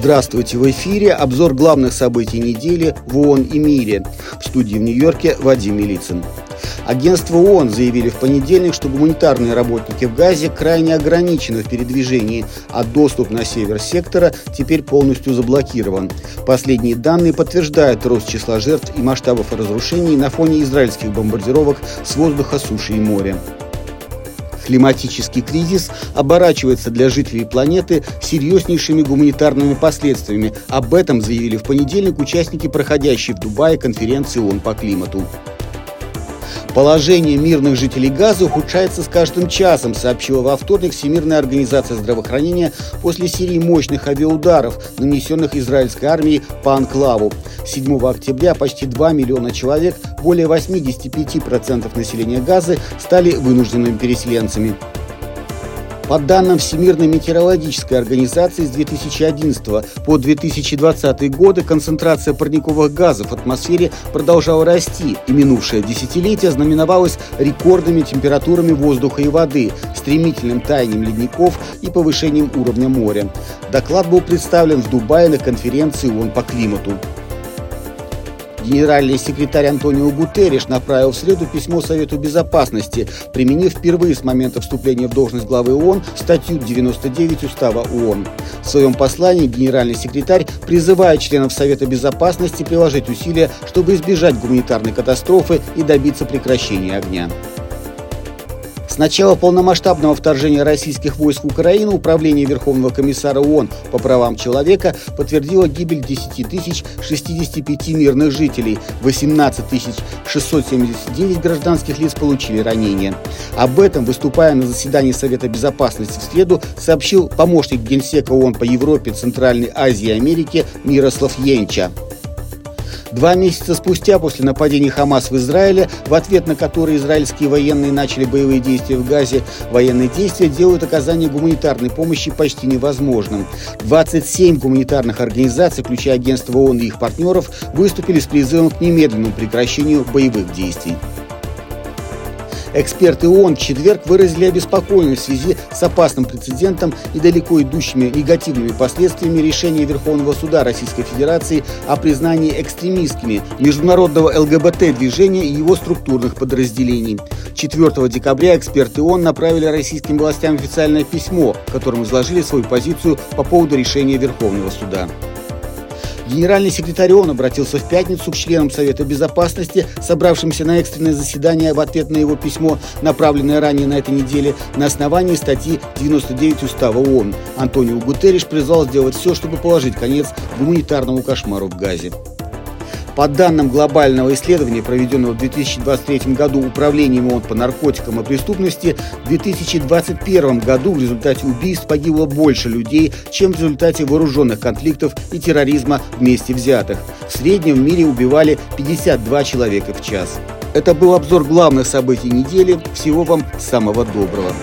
Здравствуйте, в эфире обзор главных событий недели в ООН и мире. В студии в Нью-Йорке Вадим Милицын. Агентство ООН заявили в понедельник, что гуманитарные работники в Газе крайне ограничены в передвижении, а доступ на север сектора теперь полностью заблокирован. Последние данные подтверждают рост числа жертв и масштабов разрушений на фоне израильских бомбардировок с воздуха, суши и моря. Климатический кризис оборачивается для жителей планеты серьезнейшими гуманитарными последствиями. Об этом заявили в понедельник участники проходящей в Дубае конференции ООН по климату. Положение мирных жителей Газа ухудшается с каждым часом, сообщила во вторник Всемирная организация здравоохранения после серии мощных авиаударов, нанесенных израильской армией по анклаву. 7 октября почти 2 миллиона человек, более 85% населения Газы, стали вынужденными переселенцами. По данным Всемирной метеорологической организации с 2011 по 2020 годы концентрация парниковых газов в атмосфере продолжала расти, и минувшее десятилетие знаменовалось рекордными температурами воздуха и воды, стремительным таянием ледников и повышением уровня моря. Доклад был представлен в Дубае на конференции ООН по климату. Генеральный секретарь Антонио Гутерриш направил в среду письмо Совету Безопасности, применив впервые с момента вступления в должность главы ООН статью 99 Устава ООН. В своем послании генеральный секретарь призывает членов Совета Безопасности приложить усилия, чтобы избежать гуманитарной катастрофы и добиться прекращения огня. Начала полномасштабного вторжения российских войск в Украину Управление Верховного комиссара ООН по правам человека подтвердило гибель 10 тысяч 65 мирных жителей, 18 тысяч 679 гражданских лиц получили ранения. Об этом, выступая на заседании Совета Безопасности в среду, сообщил помощник Генсека ООН по Европе, Центральной Азии и Америке Мирослав Йенча. Два месяца спустя после нападения Хамас в Израиле, в ответ на которые израильские военные начали боевые действия в Газе, военные действия делают оказание гуманитарной помощи почти невозможным. 27 гуманитарных организаций, включая агентство ООН и их партнеров, выступили с призывом к немедленному прекращению боевых действий. Эксперты ООН в четверг выразили обеспокоенность в связи с опасным прецедентом и далеко идущими негативными последствиями решения Верховного суда Российской Федерации о признании экстремистскими международного ЛГБТ-движения и его структурных подразделений. 4 декабря эксперты ООН направили российским властям официальное письмо, в котором изложили свою позицию по поводу решения Верховного суда. Генеральный секретарь ООН обратился в пятницу к членам Совета Безопасности, собравшимся на экстренное заседание в ответ на его письмо, направленное ранее на этой неделе, на основании статьи 99 Устава ООН. Антонио Гутерриш призвал сделать все, чтобы положить конец гуманитарному кошмару в Газе. По данным глобального исследования, проведенного в 2023 году Управлением ООН по наркотикам и преступности, в 2021 году в результате убийств погибло больше людей, чем в результате вооруженных конфликтов и терроризма вместе взятых. В среднем в мире убивали 52 человека в час. Это был обзор главных событий недели. Всего вам самого доброго.